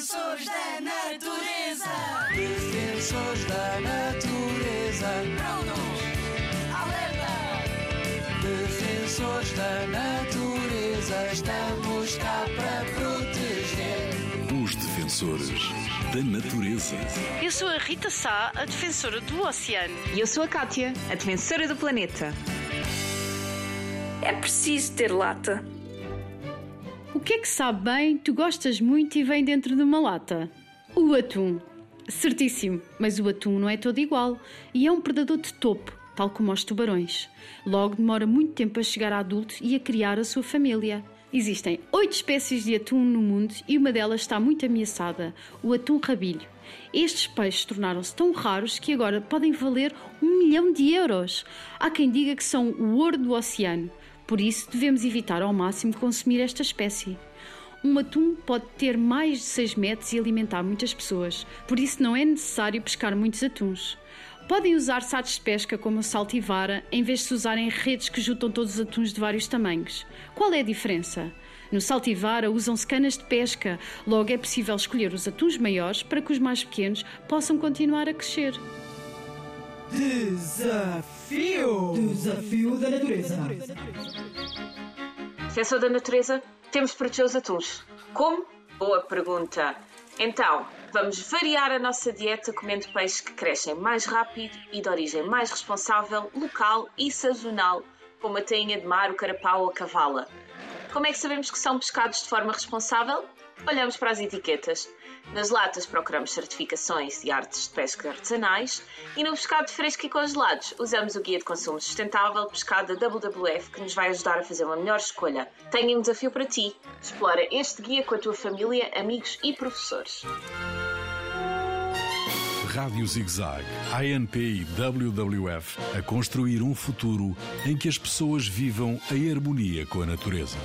Defensores da natureza. Defensores da natureza. Prontos. Alerta. Defensores da natureza. Estamos cá para proteger. Os defensores da natureza. Eu sou a Rita Sá, a defensora do oceano. E eu sou a Kátia, a defensora do planeta. É preciso ter lata. O que é que sabe bem, tu gostas muito e vem dentro de uma lata? O atum. Certíssimo, mas o atum não é todo igual e é um predador de topo, tal como os tubarões. Logo demora muito tempo a chegar a adulto e a criar a sua família. Existem oito espécies de atum no mundo e uma delas está muito ameaçada, o atum rabilho. Estes peixes tornaram-se tão raros que agora podem valer um milhão de euros. Há quem diga que são o ouro do oceano. Por isso, devemos evitar ao máximo consumir esta espécie. Um atum pode ter mais de 6 metros e alimentar muitas pessoas, por isso não é necessário pescar muitos atuns. Podem usar sites de pesca como saltivara em vez de se usarem redes que juntam todos os atuns de vários tamanhos. Qual é a diferença? No saltivara usam-se canas de pesca, logo é possível escolher os atuns maiores para que os mais pequenos possam continuar a crescer. Desafio! Desafio da natureza. Defensor da natureza, temos de proteger os atuns. Como? Boa pergunta. Então, vamos variar a nossa dieta comendo peixes que crescem mais rápido e de origem mais responsável, local e sazonal, como a tainha de mar, o carapau ou a cavala. Como é que sabemos que são pescados de forma responsável? Olhamos para as etiquetas. Nas latas procuramos certificações de artes de pesca artesanais e no pescado fresco e congelados usamos o Guia de Consumo Sustentável Pescado da WWF que nos vai ajudar a fazer uma melhor escolha. Tenho um desafio para ti. Explora este guia com a tua família, amigos e professores. Rádio ZigZag, ANP e WWF a construir um futuro em que as pessoas vivam em harmonia com a natureza.